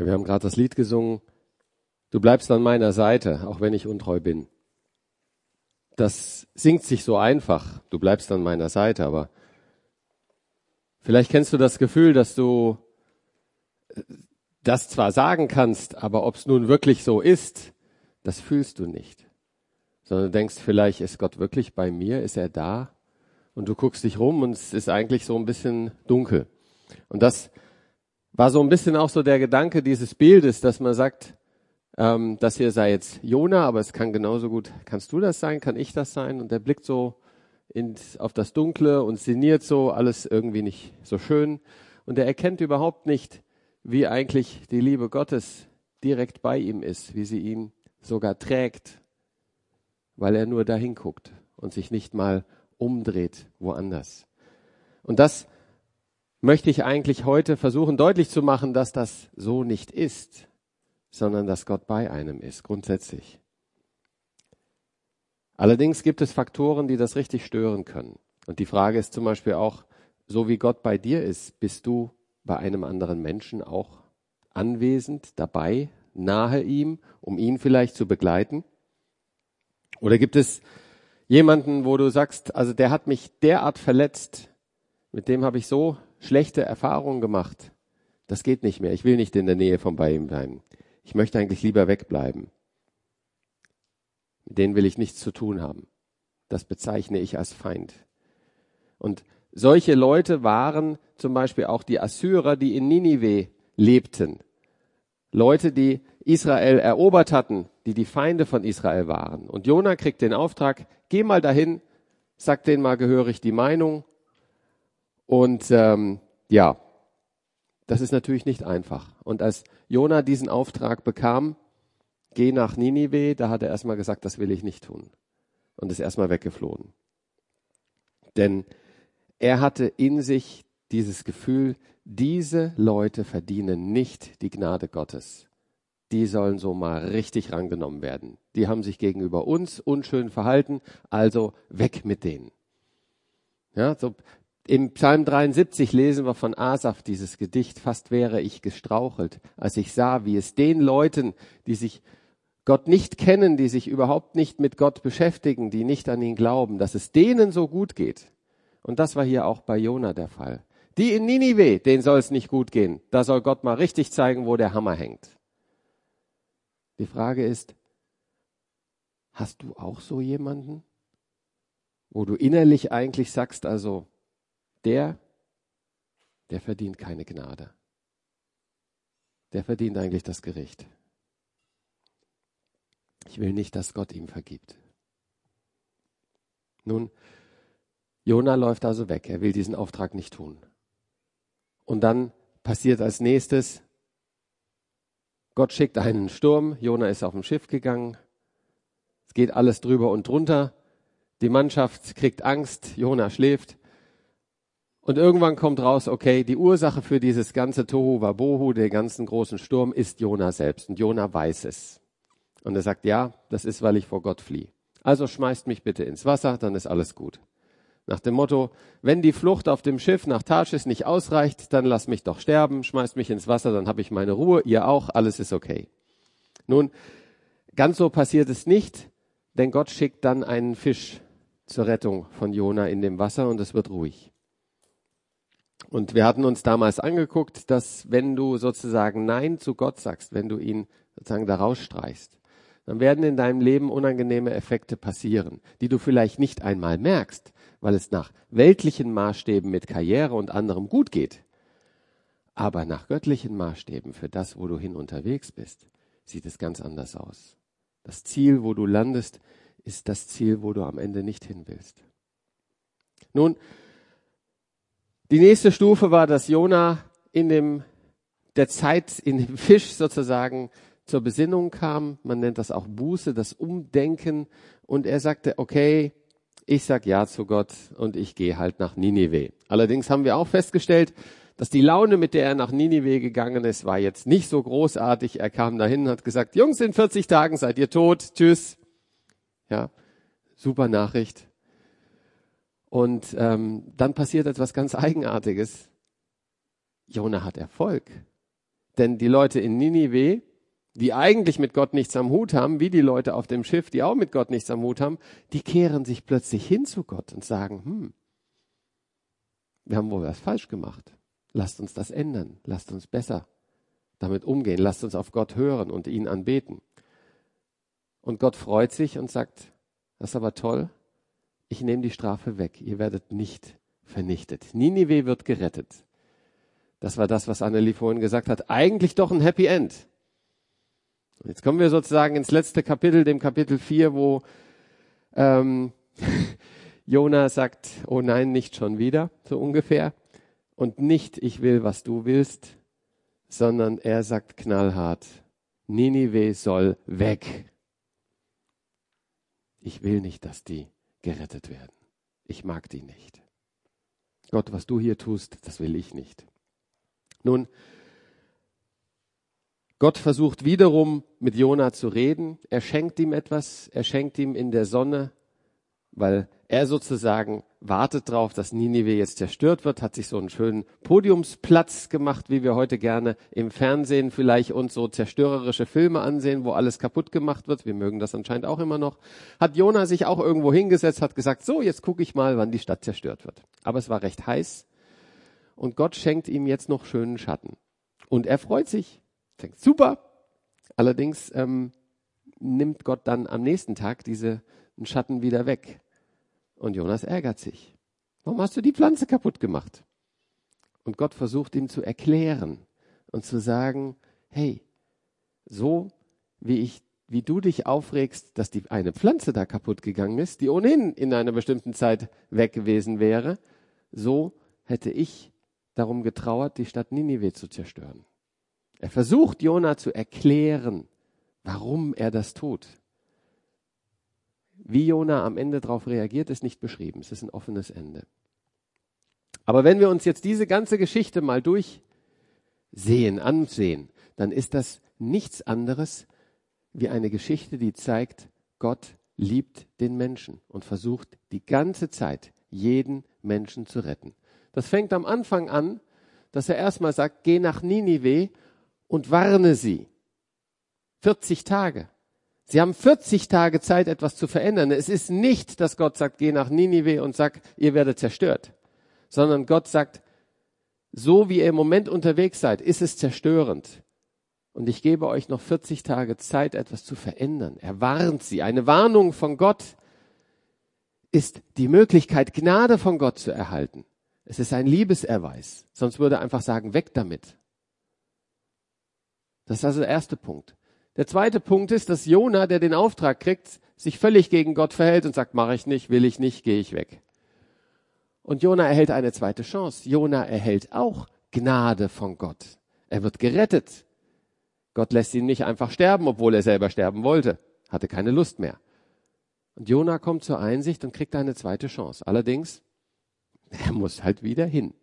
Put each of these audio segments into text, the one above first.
Ja, wir haben gerade das Lied gesungen. Du bleibst an meiner Seite, auch wenn ich untreu bin. Das singt sich so einfach. Du bleibst an meiner Seite, aber vielleicht kennst du das Gefühl, dass du das zwar sagen kannst, aber ob es nun wirklich so ist, das fühlst du nicht. Sondern du denkst, vielleicht ist Gott wirklich bei mir, ist er da? Und du guckst dich rum und es ist eigentlich so ein bisschen dunkel. Und das war so ein bisschen auch so der Gedanke dieses Bildes, dass man sagt, ähm, das hier sei jetzt Jona, aber es kann genauso gut, kannst du das sein, kann ich das sein? Und der blickt so in, auf das Dunkle und sinniert so, alles irgendwie nicht so schön. Und er erkennt überhaupt nicht, wie eigentlich die Liebe Gottes direkt bei ihm ist, wie sie ihn sogar trägt, weil er nur dahin guckt und sich nicht mal umdreht woanders. Und das möchte ich eigentlich heute versuchen deutlich zu machen, dass das so nicht ist, sondern dass Gott bei einem ist, grundsätzlich. Allerdings gibt es Faktoren, die das richtig stören können. Und die Frage ist zum Beispiel auch, so wie Gott bei dir ist, bist du bei einem anderen Menschen auch anwesend, dabei, nahe ihm, um ihn vielleicht zu begleiten? Oder gibt es jemanden, wo du sagst, also der hat mich derart verletzt, mit dem habe ich so schlechte Erfahrungen gemacht. Das geht nicht mehr. Ich will nicht in der Nähe von bei ihm bleiben. Ich möchte eigentlich lieber wegbleiben. Mit denen will ich nichts zu tun haben. Das bezeichne ich als Feind. Und solche Leute waren zum Beispiel auch die Assyrer, die in Ninive lebten. Leute, die Israel erobert hatten, die die Feinde von Israel waren. Und Jona kriegt den Auftrag, geh mal dahin, sag denen mal gehörig die Meinung und ähm, ja, das ist natürlich nicht einfach. Und als Jona diesen Auftrag bekam, geh nach Ninive, da hat er erstmal gesagt, das will ich nicht tun. Und ist erstmal weggeflohen. Denn er hatte in sich dieses Gefühl, diese Leute verdienen nicht die Gnade Gottes. Die sollen so mal richtig rangenommen werden. Die haben sich gegenüber uns unschön verhalten, also weg mit denen. Ja, so im Psalm 73 lesen wir von Asaf dieses Gedicht, fast wäre ich gestrauchelt, als ich sah, wie es den Leuten, die sich Gott nicht kennen, die sich überhaupt nicht mit Gott beschäftigen, die nicht an ihn glauben, dass es denen so gut geht. Und das war hier auch bei Jona der Fall. Die in Ninive, denen soll es nicht gut gehen. Da soll Gott mal richtig zeigen, wo der Hammer hängt. Die Frage ist, hast du auch so jemanden, wo du innerlich eigentlich sagst, also der, der verdient keine Gnade. Der verdient eigentlich das Gericht. Ich will nicht, dass Gott ihm vergibt. Nun, Jona läuft also weg. Er will diesen Auftrag nicht tun. Und dann passiert als nächstes, Gott schickt einen Sturm. Jona ist auf dem Schiff gegangen. Es geht alles drüber und drunter. Die Mannschaft kriegt Angst. Jona schläft. Und irgendwann kommt raus, okay, die Ursache für dieses ganze Tohu Wabohu, den ganzen großen Sturm, ist Jona selbst. Und Jona weiß es. Und er sagt, ja, das ist, weil ich vor Gott fliehe. Also schmeißt mich bitte ins Wasser, dann ist alles gut. Nach dem Motto, wenn die Flucht auf dem Schiff nach Tarsis nicht ausreicht, dann lass mich doch sterben, schmeißt mich ins Wasser, dann habe ich meine Ruhe, ihr auch, alles ist okay. Nun, ganz so passiert es nicht, denn Gott schickt dann einen Fisch zur Rettung von Jona in dem Wasser und es wird ruhig. Und wir hatten uns damals angeguckt, dass wenn du sozusagen Nein zu Gott sagst, wenn du ihn sozusagen da rausstreichst, dann werden in deinem Leben unangenehme Effekte passieren, die du vielleicht nicht einmal merkst, weil es nach weltlichen Maßstäben mit Karriere und anderem gut geht. Aber nach göttlichen Maßstäben für das, wo du hin unterwegs bist, sieht es ganz anders aus. Das Ziel, wo du landest, ist das Ziel, wo du am Ende nicht hin willst. Nun, die nächste Stufe war, dass Jona in dem, der Zeit, in dem Fisch sozusagen zur Besinnung kam. Man nennt das auch Buße, das Umdenken. Und er sagte, okay, ich sag Ja zu Gott und ich gehe halt nach Ninive. Allerdings haben wir auch festgestellt, dass die Laune, mit der er nach Ninive gegangen ist, war jetzt nicht so großartig. Er kam dahin und hat gesagt, Jungs, in 40 Tagen seid ihr tot. Tschüss. Ja, super Nachricht. Und ähm, dann passiert etwas ganz Eigenartiges. Jona hat Erfolg. Denn die Leute in Ninive, die eigentlich mit Gott nichts am Hut haben, wie die Leute auf dem Schiff, die auch mit Gott nichts am Hut haben, die kehren sich plötzlich hin zu Gott und sagen, hm, wir haben wohl was falsch gemacht. Lasst uns das ändern. Lasst uns besser damit umgehen. Lasst uns auf Gott hören und ihn anbeten. Und Gott freut sich und sagt, das ist aber toll. Ich nehme die Strafe weg. Ihr werdet nicht vernichtet. Ninive wird gerettet. Das war das, was Annelie vorhin gesagt hat. Eigentlich doch ein Happy End. Jetzt kommen wir sozusagen ins letzte Kapitel, dem Kapitel 4, wo ähm, Jona sagt, oh nein, nicht schon wieder, so ungefähr. Und nicht, ich will, was du willst, sondern er sagt knallhart, Ninive soll weg. Ich will nicht, dass die gerettet werden. Ich mag die nicht. Gott, was du hier tust, das will ich nicht. Nun, Gott versucht wiederum mit Jona zu reden. Er schenkt ihm etwas. Er schenkt ihm in der Sonne, weil er sozusagen wartet darauf, dass Ninive jetzt zerstört wird, hat sich so einen schönen Podiumsplatz gemacht, wie wir heute gerne im Fernsehen vielleicht uns so zerstörerische Filme ansehen, wo alles kaputt gemacht wird. Wir mögen das anscheinend auch immer noch. Hat Jona sich auch irgendwo hingesetzt, hat gesagt, so, jetzt gucke ich mal, wann die Stadt zerstört wird. Aber es war recht heiß und Gott schenkt ihm jetzt noch schönen Schatten. Und er freut sich, denkt, super. Allerdings ähm, nimmt Gott dann am nächsten Tag diese Schatten wieder weg. Und Jonas ärgert sich. Warum hast du die Pflanze kaputt gemacht? Und Gott versucht ihm zu erklären und zu sagen, hey, so wie ich, wie du dich aufregst, dass die eine Pflanze da kaputt gegangen ist, die ohnehin in einer bestimmten Zeit weg gewesen wäre, so hätte ich darum getrauert, die Stadt Ninive zu zerstören. Er versucht Jona zu erklären, warum er das tut. Wie Jona am Ende darauf reagiert, ist nicht beschrieben. Es ist ein offenes Ende. Aber wenn wir uns jetzt diese ganze Geschichte mal durchsehen, ansehen, dann ist das nichts anderes wie eine Geschichte, die zeigt, Gott liebt den Menschen und versucht die ganze Zeit jeden Menschen zu retten. Das fängt am Anfang an, dass er erstmal sagt, geh nach Ninive und warne sie. 40 Tage. Sie haben 40 Tage Zeit, etwas zu verändern. Es ist nicht, dass Gott sagt, geh nach Ninive und sag, ihr werdet zerstört, sondern Gott sagt, so wie ihr im Moment unterwegs seid, ist es zerstörend. Und ich gebe euch noch 40 Tage Zeit, etwas zu verändern. Er warnt sie. Eine Warnung von Gott ist die Möglichkeit, Gnade von Gott zu erhalten. Es ist ein Liebeserweis. Sonst würde er einfach sagen, weg damit. Das ist also der erste Punkt. Der zweite Punkt ist, dass Jona, der den Auftrag kriegt, sich völlig gegen Gott verhält und sagt, mache ich nicht, will ich nicht, gehe ich weg. Und Jona erhält eine zweite Chance. Jona erhält auch Gnade von Gott. Er wird gerettet. Gott lässt ihn nicht einfach sterben, obwohl er selber sterben wollte. Hatte keine Lust mehr. Und Jona kommt zur Einsicht und kriegt eine zweite Chance. Allerdings, er muss halt wieder hin.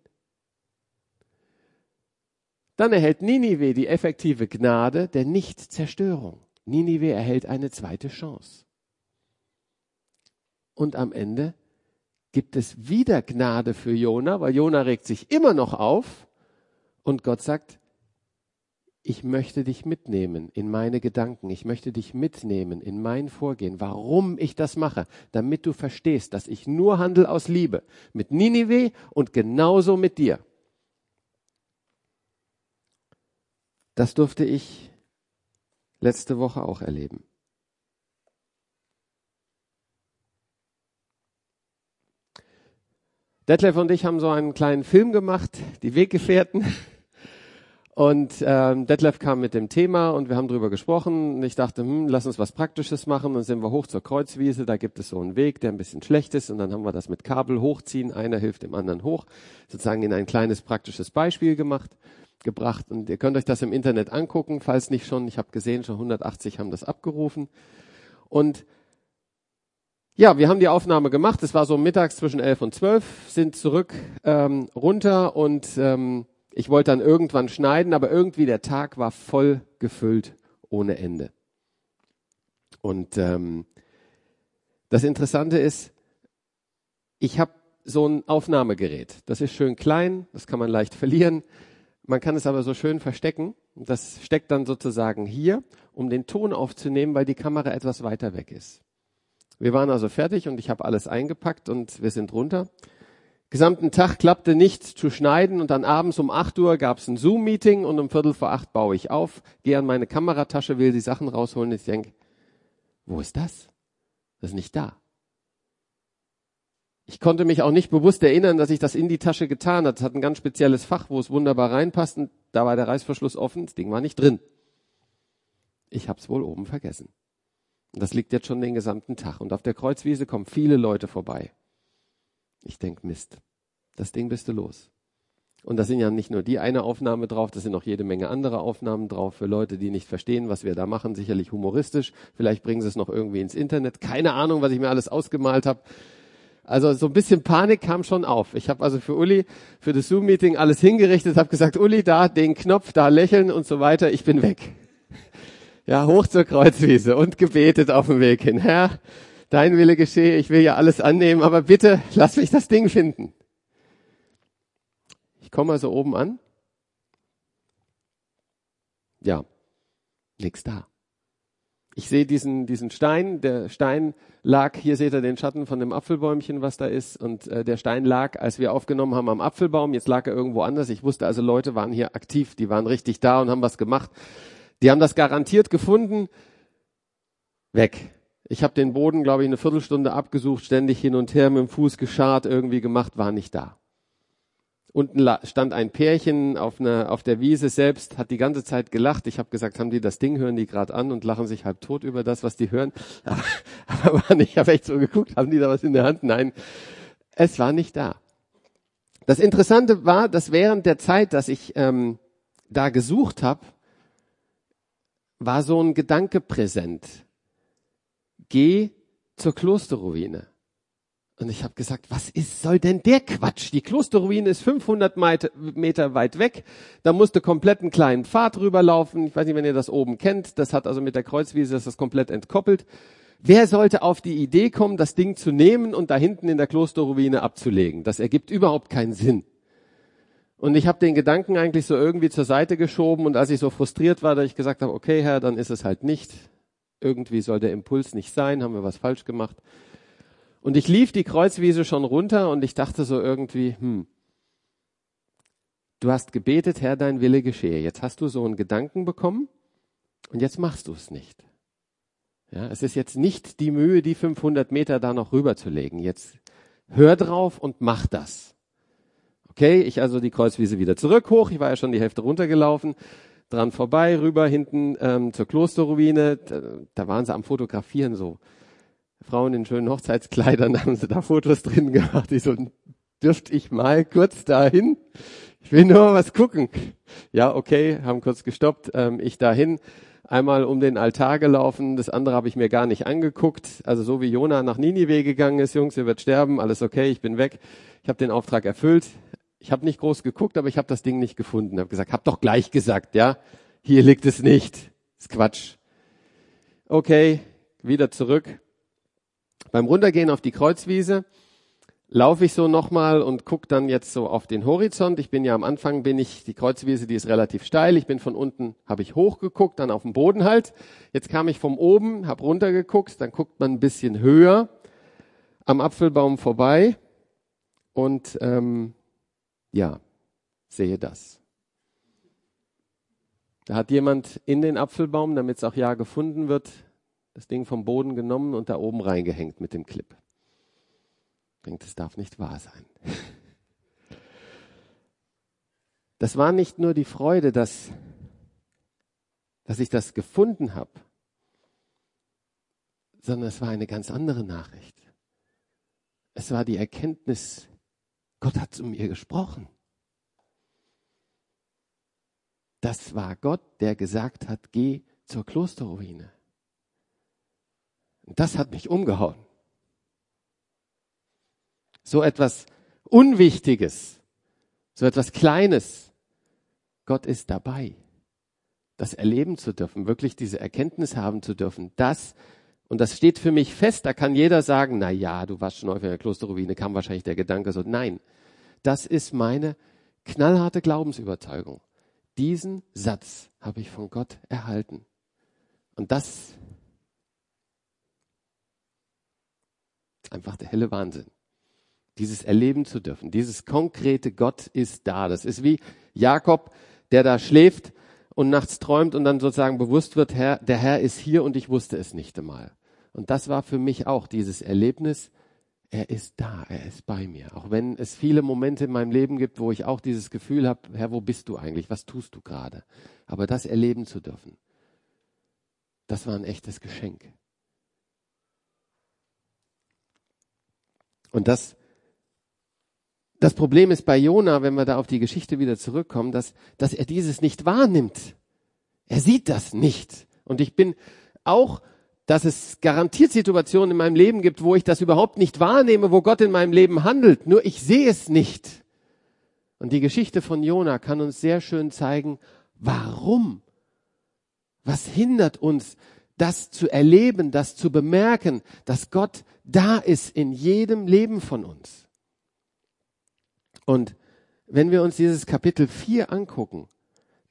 Dann erhält Ninive die effektive Gnade der Nichtzerstörung. Ninive erhält eine zweite Chance. Und am Ende gibt es wieder Gnade für Jona, weil Jona regt sich immer noch auf und Gott sagt, ich möchte dich mitnehmen in meine Gedanken, ich möchte dich mitnehmen in mein Vorgehen, warum ich das mache, damit du verstehst, dass ich nur handel aus Liebe mit Ninive und genauso mit dir. Das durfte ich letzte Woche auch erleben. Detlef und ich haben so einen kleinen Film gemacht, die Weggefährten. Und ähm, Detlef kam mit dem Thema und wir haben drüber gesprochen. Und ich dachte, hm, lass uns was Praktisches machen. Dann sind wir hoch zur Kreuzwiese. Da gibt es so einen Weg, der ein bisschen schlecht ist. Und dann haben wir das mit Kabel hochziehen. Einer hilft dem anderen hoch. Sozusagen in ein kleines praktisches Beispiel gemacht gebracht. Und ihr könnt euch das im Internet angucken, falls nicht schon. Ich habe gesehen, schon 180 haben das abgerufen. Und ja, wir haben die Aufnahme gemacht. Es war so mittags zwischen 11 und 12, sind zurück ähm, runter und ähm, ich wollte dann irgendwann schneiden, aber irgendwie der Tag war voll gefüllt ohne Ende. Und ähm, das Interessante ist, ich habe so ein Aufnahmegerät. Das ist schön klein, das kann man leicht verlieren. Man kann es aber so schön verstecken Das steckt dann sozusagen hier, um den Ton aufzunehmen, weil die Kamera etwas weiter weg ist. Wir waren also fertig und ich habe alles eingepackt und wir sind runter. Gesamten Tag klappte nichts zu schneiden und dann abends um 8 Uhr gab es ein Zoom-Meeting und um Viertel vor acht baue ich auf, gehe an meine Kameratasche, will die Sachen rausholen und ich denke, wo ist das? Das ist nicht da. Ich konnte mich auch nicht bewusst erinnern, dass ich das in die Tasche getan habe. Es hat ein ganz spezielles Fach, wo es wunderbar reinpasst und da war der Reißverschluss offen, das Ding war nicht drin. Ich habe es wohl oben vergessen. Und das liegt jetzt schon den gesamten Tag. Und auf der Kreuzwiese kommen viele Leute vorbei. Ich denk Mist, das Ding bist du los. Und da sind ja nicht nur die eine Aufnahme drauf, da sind noch jede Menge andere Aufnahmen drauf für Leute, die nicht verstehen, was wir da machen. Sicherlich humoristisch. Vielleicht bringen sie es noch irgendwie ins Internet. Keine Ahnung, was ich mir alles ausgemalt habe. Also so ein bisschen Panik kam schon auf. Ich habe also für Uli, für das Zoom-Meeting alles hingerichtet, habe gesagt, Uli, da den Knopf, da lächeln und so weiter, ich bin weg. Ja, hoch zur Kreuzwiese und gebetet auf dem Weg hin. Herr, dein Wille geschehe, ich will ja alles annehmen, aber bitte lass mich das Ding finden. Ich komme also oben an. Ja, nix da. Ich sehe diesen, diesen Stein. Der Stein lag, hier seht ihr den Schatten von dem Apfelbäumchen, was da ist. Und äh, der Stein lag, als wir aufgenommen haben, am Apfelbaum. Jetzt lag er irgendwo anders. Ich wusste also, Leute waren hier aktiv. Die waren richtig da und haben was gemacht. Die haben das garantiert gefunden. Weg. Ich habe den Boden, glaube ich, eine Viertelstunde abgesucht, ständig hin und her mit dem Fuß geschart, irgendwie gemacht, war nicht da. Unten stand ein Pärchen auf, einer, auf der Wiese selbst, hat die ganze Zeit gelacht. Ich habe gesagt, haben die das Ding, hören die gerade an und lachen sich halb tot über das, was die hören. Aber, aber nicht, ich habe echt so geguckt, haben die da was in der Hand? Nein, es war nicht da. Das Interessante war, dass während der Zeit, dass ich ähm, da gesucht habe, war so ein Gedanke präsent. Geh zur Klosterruine. Und ich habe gesagt, was ist, soll denn der Quatsch? Die Klosterruine ist 500 Meter weit weg. Da musste komplett einen kleinen Pfad rüberlaufen. Ich weiß nicht, wenn ihr das oben kennt. Das hat also mit der Kreuzwiese das, das komplett entkoppelt. Wer sollte auf die Idee kommen, das Ding zu nehmen und da hinten in der Klosterruine abzulegen? Das ergibt überhaupt keinen Sinn. Und ich habe den Gedanken eigentlich so irgendwie zur Seite geschoben und als ich so frustriert war, dass ich gesagt habe, okay Herr, dann ist es halt nicht. Irgendwie soll der Impuls nicht sein, haben wir was falsch gemacht. Und ich lief die Kreuzwiese schon runter und ich dachte so irgendwie, hm, du hast gebetet, Herr, dein Wille geschehe. Jetzt hast du so einen Gedanken bekommen und jetzt machst du es nicht. Ja, es ist jetzt nicht die Mühe, die 500 Meter da noch rüberzulegen. Jetzt hör drauf und mach das. Okay, ich also die Kreuzwiese wieder zurück hoch. Ich war ja schon die Hälfte runtergelaufen, dran vorbei, rüber hinten ähm, zur Klosterruine. Da, da waren sie am Fotografieren so Frauen in schönen Hochzeitskleidern haben sie da Fotos drin gemacht. Ich so, dürfte ich mal kurz dahin? Ich will nur was gucken. Ja, okay, haben kurz gestoppt. Ähm, ich dahin, einmal um den Altar gelaufen. Das andere habe ich mir gar nicht angeguckt. Also so wie Jona nach Ninive gegangen ist, Jungs, ihr werdet sterben, alles okay, ich bin weg. Ich habe den Auftrag erfüllt. Ich habe nicht groß geguckt, aber ich habe das Ding nicht gefunden. Habe gesagt, hab doch gleich gesagt, ja, hier liegt es nicht. Ist Quatsch. Okay, wieder zurück beim Runtergehen auf die Kreuzwiese laufe ich so nochmal und gucke dann jetzt so auf den Horizont. Ich bin ja am Anfang, bin ich, die Kreuzwiese, die ist relativ steil. Ich bin von unten, habe ich hochgeguckt, dann auf den Boden halt. Jetzt kam ich vom oben, habe runtergeguckt, dann guckt man ein bisschen höher am Apfelbaum vorbei und ähm, ja, sehe das. Da hat jemand in den Apfelbaum, damit es auch ja gefunden wird, das Ding vom Boden genommen und da oben reingehängt mit dem Clip. Ich denke, das darf nicht wahr sein. Das war nicht nur die Freude, dass, dass ich das gefunden habe, sondern es war eine ganz andere Nachricht. Es war die Erkenntnis, Gott hat zu mir gesprochen. Das war Gott, der gesagt hat, geh zur Klosterruine. Und das hat mich umgehauen. So etwas Unwichtiges, so etwas Kleines. Gott ist dabei, das erleben zu dürfen, wirklich diese Erkenntnis haben zu dürfen. Das, und das steht für mich fest, da kann jeder sagen, na ja, du warst schon häufig in der Klosterruine, kam wahrscheinlich der Gedanke so, nein, das ist meine knallharte Glaubensüberzeugung. Diesen Satz habe ich von Gott erhalten. Und das einfach der helle Wahnsinn. Dieses erleben zu dürfen, dieses konkrete Gott ist da. Das ist wie Jakob, der da schläft und nachts träumt und dann sozusagen bewusst wird, Herr, der Herr ist hier und ich wusste es nicht einmal. Und das war für mich auch dieses Erlebnis, er ist da, er ist bei mir. Auch wenn es viele Momente in meinem Leben gibt, wo ich auch dieses Gefühl habe, Herr, wo bist du eigentlich? Was tust du gerade? Aber das erleben zu dürfen, das war ein echtes Geschenk. Und das, das Problem ist bei Jona, wenn wir da auf die Geschichte wieder zurückkommen, dass, dass er dieses nicht wahrnimmt. Er sieht das nicht. Und ich bin auch dass es garantiert Situationen in meinem Leben gibt, wo ich das überhaupt nicht wahrnehme, wo Gott in meinem Leben handelt, nur ich sehe es nicht. Und die Geschichte von Jona kann uns sehr schön zeigen, warum. Was hindert uns, das zu erleben, das zu bemerken, dass Gott da ist in jedem Leben von uns. Und wenn wir uns dieses Kapitel 4 angucken,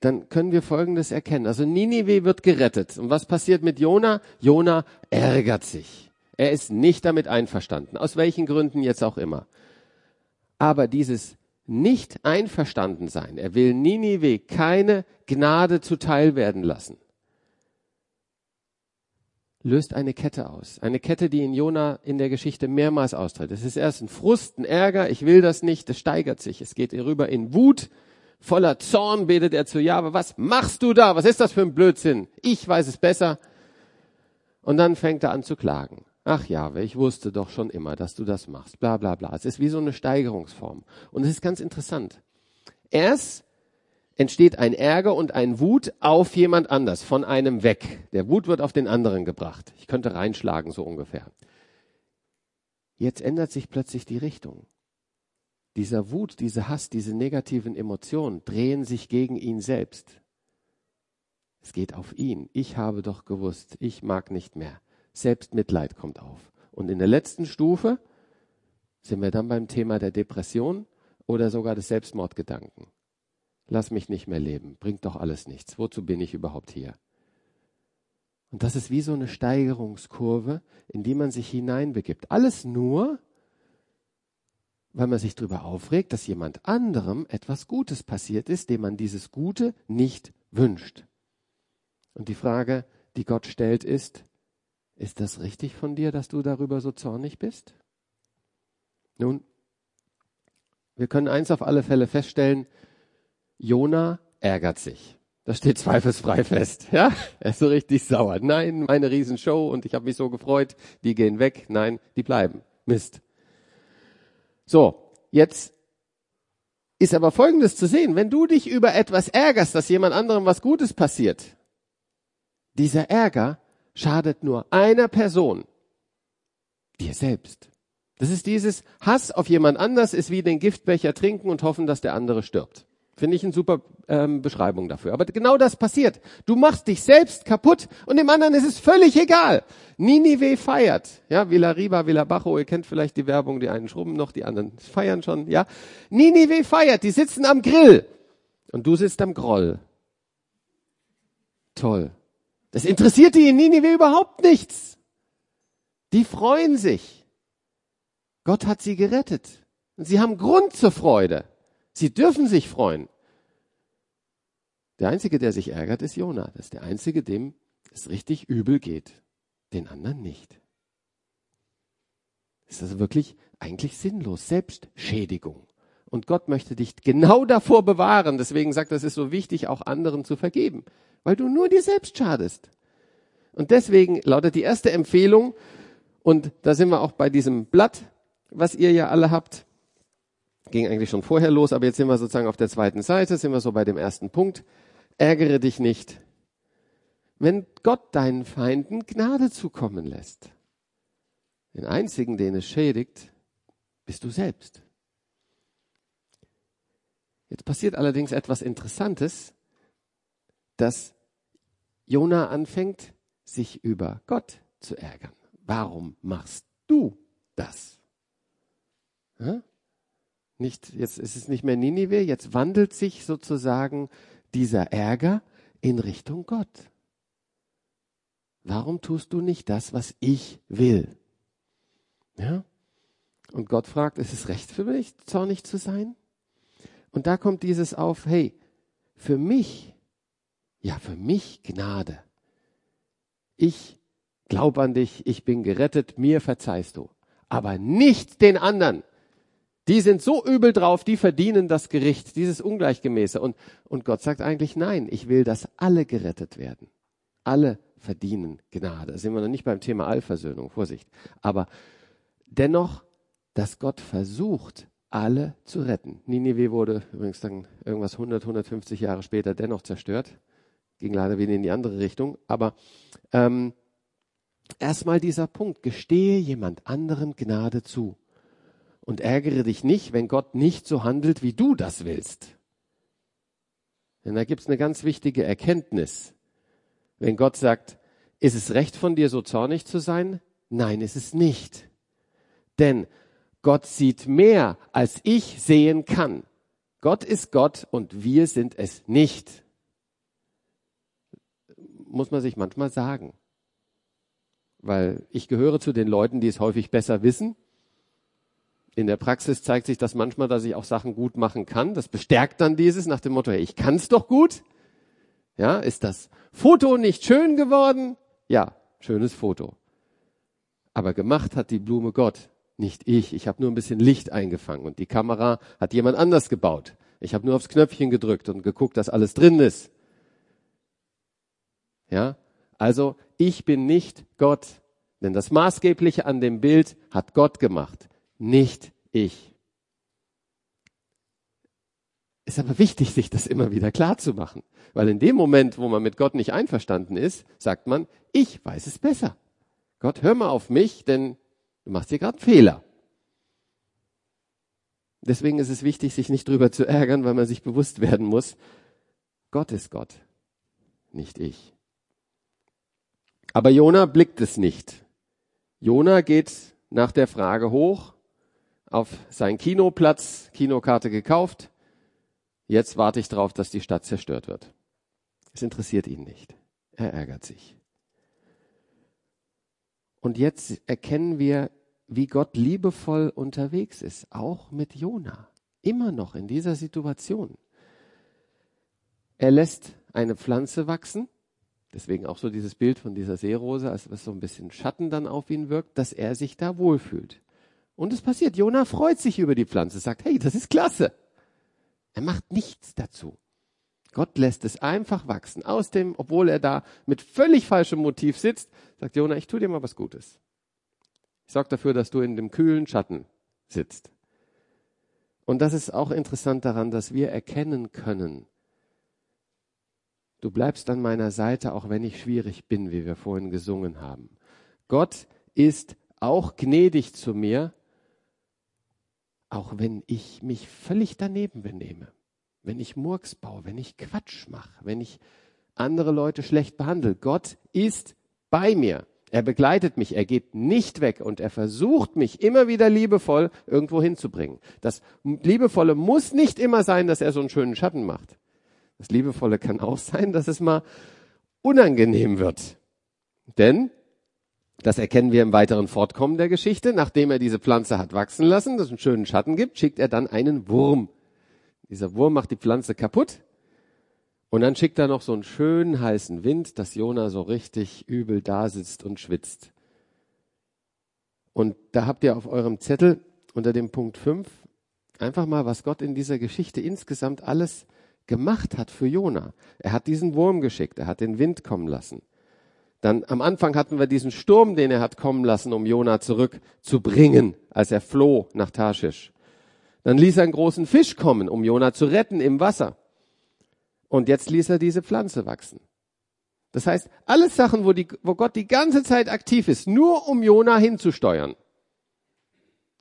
dann können wir Folgendes erkennen. Also Ninive wird gerettet. Und was passiert mit Jona? Jona ärgert sich. Er ist nicht damit einverstanden. Aus welchen Gründen jetzt auch immer. Aber dieses nicht einverstanden sein, er will Ninive keine Gnade zuteil werden lassen, löst eine Kette aus. Eine Kette, die in Jona in der Geschichte mehrmals austritt. Es ist erst ein Frust, ein Ärger, ich will das nicht, es steigert sich. Es geht rüber in Wut, Voller Zorn betet er zu Jahwe, was machst du da? Was ist das für ein Blödsinn? Ich weiß es besser. Und dann fängt er an zu klagen. Ach Jahwe, ich wusste doch schon immer, dass du das machst. Bla bla bla. Es ist wie so eine Steigerungsform. Und es ist ganz interessant. Erst entsteht ein Ärger und ein Wut auf jemand anders, von einem weg. Der Wut wird auf den anderen gebracht. Ich könnte reinschlagen, so ungefähr. Jetzt ändert sich plötzlich die Richtung dieser Wut, diese Hass, diese negativen Emotionen drehen sich gegen ihn selbst. Es geht auf ihn. Ich habe doch gewusst, ich mag nicht mehr. Selbstmitleid kommt auf. Und in der letzten Stufe sind wir dann beim Thema der Depression oder sogar des Selbstmordgedanken. Lass mich nicht mehr leben, bringt doch alles nichts. Wozu bin ich überhaupt hier? Und das ist wie so eine Steigerungskurve, in die man sich hineinbegibt. Alles nur, weil man sich darüber aufregt, dass jemand anderem etwas Gutes passiert ist, dem man dieses Gute nicht wünscht. Und die Frage, die Gott stellt, ist, ist das richtig von dir, dass du darüber so zornig bist? Nun, wir können eins auf alle Fälle feststellen, Jona ärgert sich. Das steht zweifelsfrei fest. Ja, er ist so richtig sauer. Nein, meine Riesenshow und ich habe mich so gefreut. Die gehen weg. Nein, die bleiben. Mist. So, jetzt ist aber Folgendes zu sehen. Wenn du dich über etwas ärgerst, dass jemand anderem was Gutes passiert, dieser Ärger schadet nur einer Person, dir selbst. Das ist dieses Hass auf jemand anders ist wie den Giftbecher trinken und hoffen, dass der andere stirbt. Finde ich eine super ähm, Beschreibung dafür. Aber genau das passiert. Du machst dich selbst kaputt und dem anderen ist es völlig egal. Ninive feiert. Ja, Villa Riba, Villa Bajo, ihr kennt vielleicht die Werbung, die einen schrubben noch, die anderen feiern schon. Ja, Ninive feiert, die sitzen am Grill und du sitzt am Groll. Toll. Das interessiert die in Ninive überhaupt nichts. Die freuen sich. Gott hat sie gerettet. Und sie haben Grund zur Freude. Sie dürfen sich freuen. Der Einzige, der sich ärgert, ist Jona. Das ist der Einzige, dem es richtig übel geht. Den anderen nicht. Das ist also wirklich eigentlich sinnlos. Selbstschädigung. Und Gott möchte dich genau davor bewahren. Deswegen sagt er, es ist so wichtig, auch anderen zu vergeben. Weil du nur dir selbst schadest. Und deswegen lautet die erste Empfehlung, und da sind wir auch bei diesem Blatt, was ihr ja alle habt, ging eigentlich schon vorher los, aber jetzt sind wir sozusagen auf der zweiten Seite, sind wir so bei dem ersten Punkt. Ärgere dich nicht. Wenn Gott deinen Feinden Gnade zukommen lässt, den einzigen, den es schädigt, bist du selbst. Jetzt passiert allerdings etwas Interessantes, dass Jona anfängt, sich über Gott zu ärgern. Warum machst du das? Ja? Nicht, jetzt ist es nicht mehr Ninive, jetzt wandelt sich sozusagen dieser Ärger in Richtung Gott. Warum tust du nicht das, was ich will? Ja? Und Gott fragt, ist es recht für mich, zornig zu sein? Und da kommt dieses auf, hey, für mich, ja, für mich Gnade. Ich glaub an dich, ich bin gerettet, mir verzeihst du. Aber nicht den anderen. Die sind so übel drauf, die verdienen das Gericht, dieses Ungleichgemäße. Und, und Gott sagt eigentlich, nein, ich will, dass alle gerettet werden. Alle verdienen Gnade. Da sind wir noch nicht beim Thema Allversöhnung, Vorsicht. Aber dennoch, dass Gott versucht, alle zu retten. Ninive wurde übrigens dann irgendwas 100, 150 Jahre später dennoch zerstört. Ging leider wieder in die andere Richtung. Aber ähm, erstmal dieser Punkt, gestehe jemand anderem Gnade zu. Und ärgere dich nicht, wenn Gott nicht so handelt, wie du das willst. Denn da gibt es eine ganz wichtige Erkenntnis. Wenn Gott sagt, ist es recht von dir, so zornig zu sein? Nein, ist es nicht. Denn Gott sieht mehr, als ich sehen kann. Gott ist Gott und wir sind es nicht. Muss man sich manchmal sagen. Weil ich gehöre zu den Leuten, die es häufig besser wissen. In der Praxis zeigt sich das manchmal, dass ich auch Sachen gut machen kann. Das bestärkt dann dieses nach dem Motto, hey, ich kann es doch gut. Ja, ist das Foto nicht schön geworden? Ja, schönes Foto. Aber gemacht hat die Blume Gott, nicht ich. Ich habe nur ein bisschen Licht eingefangen und die Kamera hat jemand anders gebaut. Ich habe nur aufs Knöpfchen gedrückt und geguckt, dass alles drin ist. Ja, also ich bin nicht Gott, denn das Maßgebliche an dem Bild hat Gott gemacht, nicht ich. Ist aber wichtig, sich das immer wieder klar zu machen. Weil in dem Moment, wo man mit Gott nicht einverstanden ist, sagt man, ich weiß es besser. Gott, hör mal auf mich, denn du machst hier gerade Fehler. Deswegen ist es wichtig, sich nicht drüber zu ärgern, weil man sich bewusst werden muss, Gott ist Gott, nicht ich. Aber Jona blickt es nicht. Jona geht nach der Frage hoch auf seinen Kinoplatz, Kinokarte gekauft, Jetzt warte ich darauf, dass die Stadt zerstört wird. Es interessiert ihn nicht. Er ärgert sich. Und jetzt erkennen wir, wie Gott liebevoll unterwegs ist, auch mit Jona. Immer noch in dieser Situation. Er lässt eine Pflanze wachsen, deswegen auch so dieses Bild von dieser Seerose, als was so ein bisschen Schatten dann auf ihn wirkt, dass er sich da wohlfühlt. Und es passiert. Jona freut sich über die Pflanze, sagt, hey, das ist klasse. Er macht nichts dazu. Gott lässt es einfach wachsen. Aus dem, obwohl er da mit völlig falschem Motiv sitzt, sagt Jona, ich tue dir mal was Gutes. Ich sorge dafür, dass du in dem kühlen Schatten sitzt. Und das ist auch interessant daran, dass wir erkennen können, du bleibst an meiner Seite, auch wenn ich schwierig bin, wie wir vorhin gesungen haben. Gott ist auch gnädig zu mir, auch wenn ich mich völlig daneben benehme, wenn ich Murks baue, wenn ich Quatsch mache, wenn ich andere Leute schlecht behandle. Gott ist bei mir. Er begleitet mich, er geht nicht weg und er versucht mich immer wieder liebevoll irgendwo hinzubringen. Das Liebevolle muss nicht immer sein, dass er so einen schönen Schatten macht. Das Liebevolle kann auch sein, dass es mal unangenehm wird. Denn das erkennen wir im weiteren Fortkommen der Geschichte. Nachdem er diese Pflanze hat wachsen lassen, dass es einen schönen Schatten gibt, schickt er dann einen Wurm. Dieser Wurm macht die Pflanze kaputt. Und dann schickt er noch so einen schönen heißen Wind, dass Jona so richtig übel da sitzt und schwitzt. Und da habt ihr auf eurem Zettel unter dem Punkt 5 einfach mal, was Gott in dieser Geschichte insgesamt alles gemacht hat für Jona. Er hat diesen Wurm geschickt, er hat den Wind kommen lassen. Dann am Anfang hatten wir diesen Sturm, den er hat kommen lassen, um Jona zurückzubringen, als er floh nach Tarschisch. Dann ließ er einen großen Fisch kommen, um Jona zu retten im Wasser. Und jetzt ließ er diese Pflanze wachsen. Das heißt, alles Sachen, wo, die, wo Gott die ganze Zeit aktiv ist, nur um Jona hinzusteuern.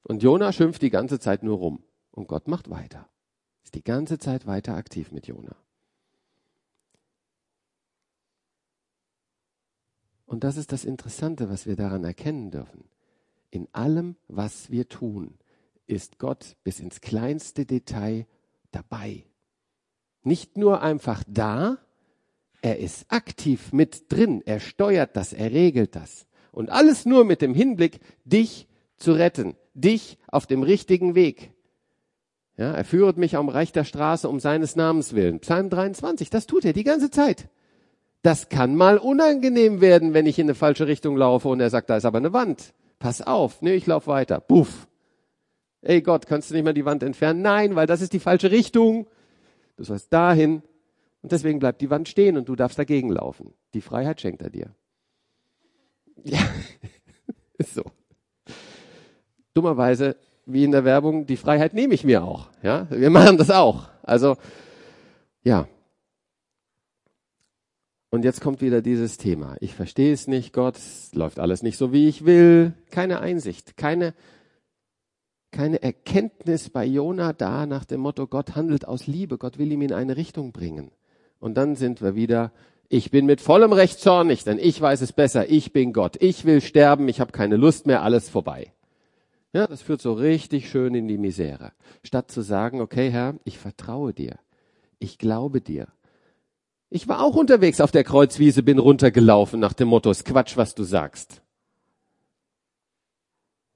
Und Jona schimpft die ganze Zeit nur rum. Und Gott macht weiter. Ist die ganze Zeit weiter aktiv mit Jona. Und das ist das Interessante, was wir daran erkennen dürfen. In allem, was wir tun, ist Gott bis ins kleinste Detail dabei. Nicht nur einfach da, er ist aktiv mit drin, er steuert das, er regelt das. Und alles nur mit dem Hinblick, dich zu retten, dich auf dem richtigen Weg. Ja, er führet mich am Reich der Straße um seines Namens willen. Psalm 23, das tut er die ganze Zeit. Das kann mal unangenehm werden, wenn ich in eine falsche Richtung laufe und er sagt, da ist aber eine Wand. Pass auf, nee, ich laufe weiter. Puff. Ey Gott, kannst du nicht mal die Wand entfernen? Nein, weil das ist die falsche Richtung. Du sollst dahin. Und deswegen bleibt die Wand stehen und du darfst dagegen laufen. Die Freiheit schenkt er dir. Ja, ist so. Dummerweise, wie in der Werbung, die Freiheit nehme ich mir auch. Ja, wir machen das auch. Also, ja. Und jetzt kommt wieder dieses Thema. Ich verstehe es nicht, Gott, es läuft alles nicht so, wie ich will. Keine Einsicht, keine, keine Erkenntnis bei Jona da nach dem Motto, Gott handelt aus Liebe, Gott will ihm in eine Richtung bringen. Und dann sind wir wieder ich bin mit vollem Recht zornig, denn ich weiß es besser. Ich bin Gott. Ich will sterben. Ich habe keine Lust mehr. Alles vorbei. Ja, das führt so richtig schön in die Misere. Statt zu sagen, okay, Herr, ich vertraue dir. Ich glaube dir. Ich war auch unterwegs auf der Kreuzwiese, bin runtergelaufen nach dem Motto, es Quatsch, was du sagst.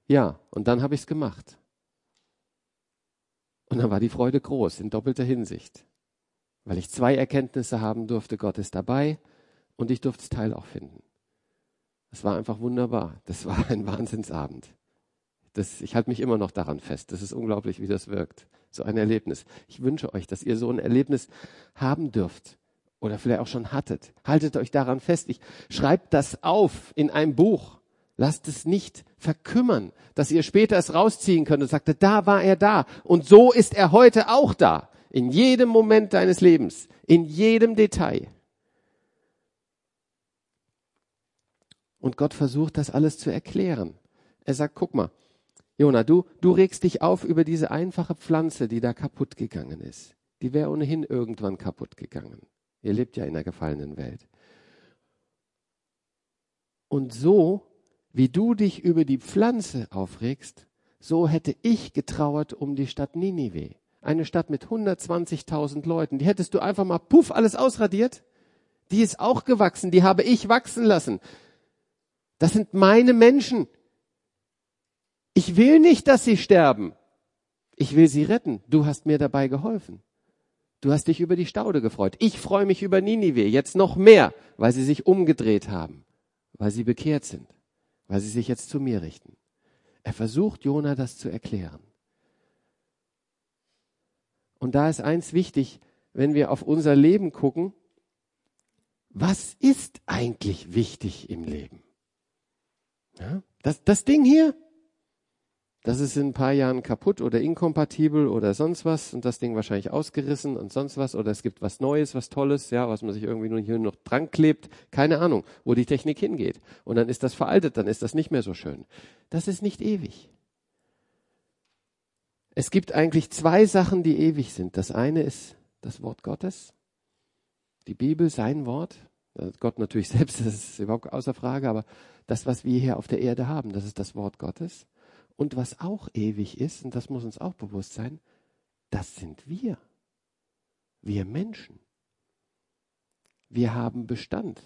Ja, und dann habe ich es gemacht. Und dann war die Freude groß in doppelter Hinsicht weil ich zwei Erkenntnisse haben durfte. Gott ist dabei und ich durfte es Teil auch finden. Das war einfach wunderbar. Das war ein Wahnsinnsabend. Das, ich halte mich immer noch daran fest. Das ist unglaublich, wie das wirkt. So ein Erlebnis. Ich wünsche euch, dass ihr so ein Erlebnis haben dürft oder vielleicht auch schon hattet. Haltet euch daran fest. Ich schreibt das auf in einem Buch. Lasst es nicht verkümmern, dass ihr später es rausziehen könnt und sagt, da war er da. Und so ist er heute auch da. In jedem Moment deines Lebens, in jedem Detail. Und Gott versucht das alles zu erklären. Er sagt, guck mal, Jona, du, du regst dich auf über diese einfache Pflanze, die da kaputt gegangen ist. Die wäre ohnehin irgendwann kaputt gegangen. Ihr lebt ja in einer gefallenen Welt. Und so, wie du dich über die Pflanze aufregst, so hätte ich getrauert um die Stadt Ninive. Eine Stadt mit 120.000 Leuten. Die hättest du einfach mal puff alles ausradiert. Die ist auch gewachsen. Die habe ich wachsen lassen. Das sind meine Menschen. Ich will nicht, dass sie sterben. Ich will sie retten. Du hast mir dabei geholfen. Du hast dich über die Staude gefreut. Ich freue mich über Ninive jetzt noch mehr, weil sie sich umgedreht haben, weil sie bekehrt sind, weil sie sich jetzt zu mir richten. Er versucht Jona das zu erklären. Und da ist eins wichtig, wenn wir auf unser Leben gucken, was ist eigentlich wichtig im Leben? Ja, das, das Ding hier, das ist in ein paar Jahren kaputt oder inkompatibel oder sonst was und das Ding wahrscheinlich ausgerissen und sonst was oder es gibt was Neues, was Tolles, ja, was man sich irgendwie nur hier noch dran klebt, keine Ahnung, wo die Technik hingeht. Und dann ist das veraltet, dann ist das nicht mehr so schön. Das ist nicht ewig. Es gibt eigentlich zwei Sachen, die ewig sind. Das eine ist das Wort Gottes, die Bibel, sein Wort. Gott natürlich selbst, das ist überhaupt außer Frage, aber das, was wir hier auf der Erde haben, das ist das Wort Gottes. Und was auch ewig ist, und das muss uns auch bewusst sein, das sind wir. Wir Menschen. Wir haben Bestand.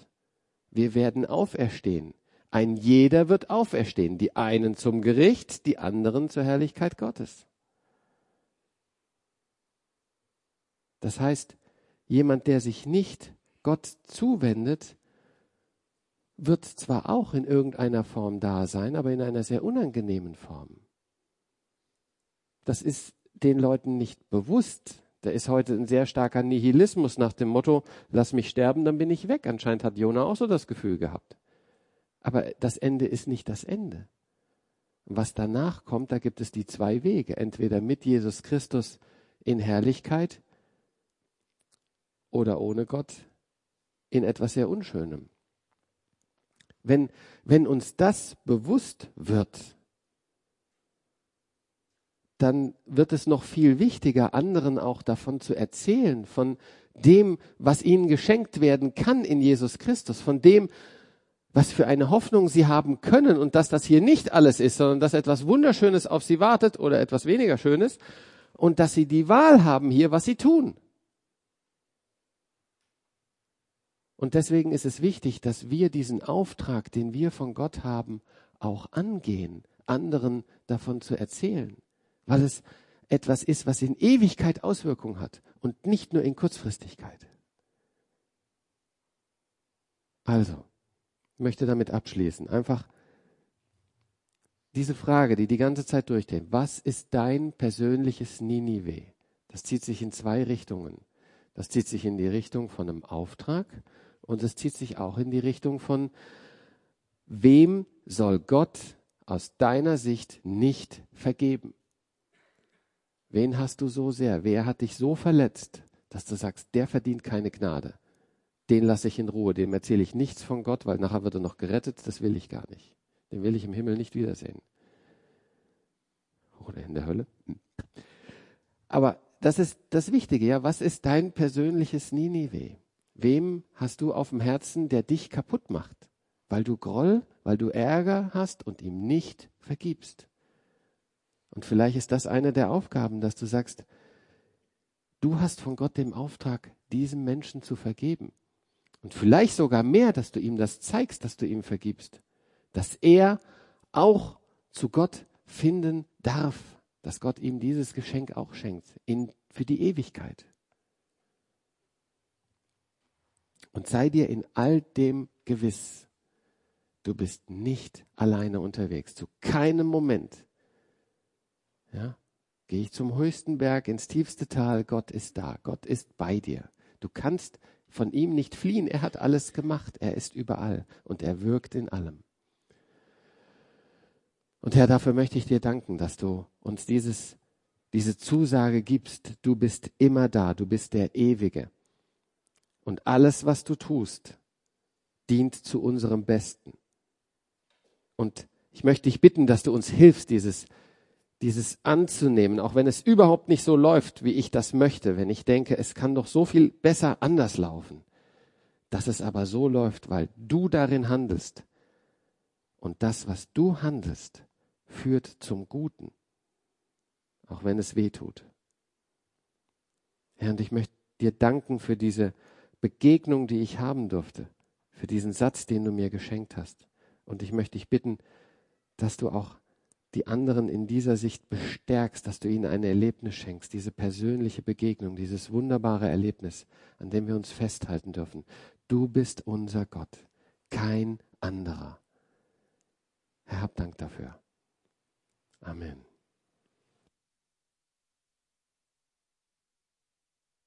Wir werden auferstehen. Ein jeder wird auferstehen. Die einen zum Gericht, die anderen zur Herrlichkeit Gottes. Das heißt, jemand, der sich nicht Gott zuwendet, wird zwar auch in irgendeiner Form da sein, aber in einer sehr unangenehmen Form. Das ist den Leuten nicht bewusst. Da ist heute ein sehr starker Nihilismus nach dem Motto, lass mich sterben, dann bin ich weg. Anscheinend hat Jona auch so das Gefühl gehabt. Aber das Ende ist nicht das Ende. Was danach kommt, da gibt es die zwei Wege. Entweder mit Jesus Christus in Herrlichkeit oder ohne Gott in etwas sehr Unschönem. Wenn, wenn uns das bewusst wird, dann wird es noch viel wichtiger, anderen auch davon zu erzählen, von dem, was ihnen geschenkt werden kann in Jesus Christus, von dem, was für eine Hoffnung sie haben können und dass das hier nicht alles ist, sondern dass etwas Wunderschönes auf sie wartet oder etwas weniger Schönes und dass sie die Wahl haben hier, was sie tun. Und deswegen ist es wichtig, dass wir diesen Auftrag, den wir von Gott haben, auch angehen, anderen davon zu erzählen, weil es etwas ist, was in Ewigkeit Auswirkungen hat und nicht nur in Kurzfristigkeit. Also, ich möchte damit abschließen. Einfach diese Frage, die die ganze Zeit durchgeht. Was ist dein persönliches Ninive? Das zieht sich in zwei Richtungen. Das zieht sich in die Richtung von einem Auftrag und es zieht sich auch in die Richtung von, wem soll Gott aus deiner Sicht nicht vergeben? Wen hast du so sehr? Wer hat dich so verletzt, dass du sagst, der verdient keine Gnade? Den lasse ich in Ruhe, dem erzähle ich nichts von Gott, weil nachher wird er noch gerettet, das will ich gar nicht. Den will ich im Himmel nicht wiedersehen. Oder in der Hölle. Hm. Aber das ist das Wichtige, ja. Was ist dein persönliches Ninive? Wem hast du auf dem Herzen, der dich kaputt macht? Weil du Groll, weil du Ärger hast und ihm nicht vergibst. Und vielleicht ist das eine der Aufgaben, dass du sagst, du hast von Gott den Auftrag, diesem Menschen zu vergeben. Und vielleicht sogar mehr, dass du ihm das zeigst, dass du ihm vergibst. Dass er auch zu Gott finden darf. Dass Gott ihm dieses Geschenk auch schenkt. In, für die Ewigkeit. Und sei dir in all dem gewiss, du bist nicht alleine unterwegs. Zu keinem Moment. Ja? Gehe ich zum höchsten Berg, ins tiefste Tal, Gott ist da. Gott ist bei dir. Du kannst von ihm nicht fliehen. Er hat alles gemacht. Er ist überall und er wirkt in allem. Und Herr, dafür möchte ich dir danken, dass du uns dieses, diese Zusage gibst. Du bist immer da. Du bist der Ewige. Und alles, was du tust, dient zu unserem Besten. Und ich möchte dich bitten, dass du uns hilfst, dieses, dieses anzunehmen, auch wenn es überhaupt nicht so läuft, wie ich das möchte, wenn ich denke, es kann doch so viel besser anders laufen, dass es aber so läuft, weil du darin handelst. Und das, was du handelst, führt zum Guten, auch wenn es weh tut. Herr, und ich möchte dir danken für diese Begegnung, die ich haben durfte, für diesen Satz, den du mir geschenkt hast. Und ich möchte dich bitten, dass du auch die anderen in dieser Sicht bestärkst, dass du ihnen ein Erlebnis schenkst, diese persönliche Begegnung, dieses wunderbare Erlebnis, an dem wir uns festhalten dürfen. Du bist unser Gott, kein anderer. Herr, hab Dank dafür. Amen.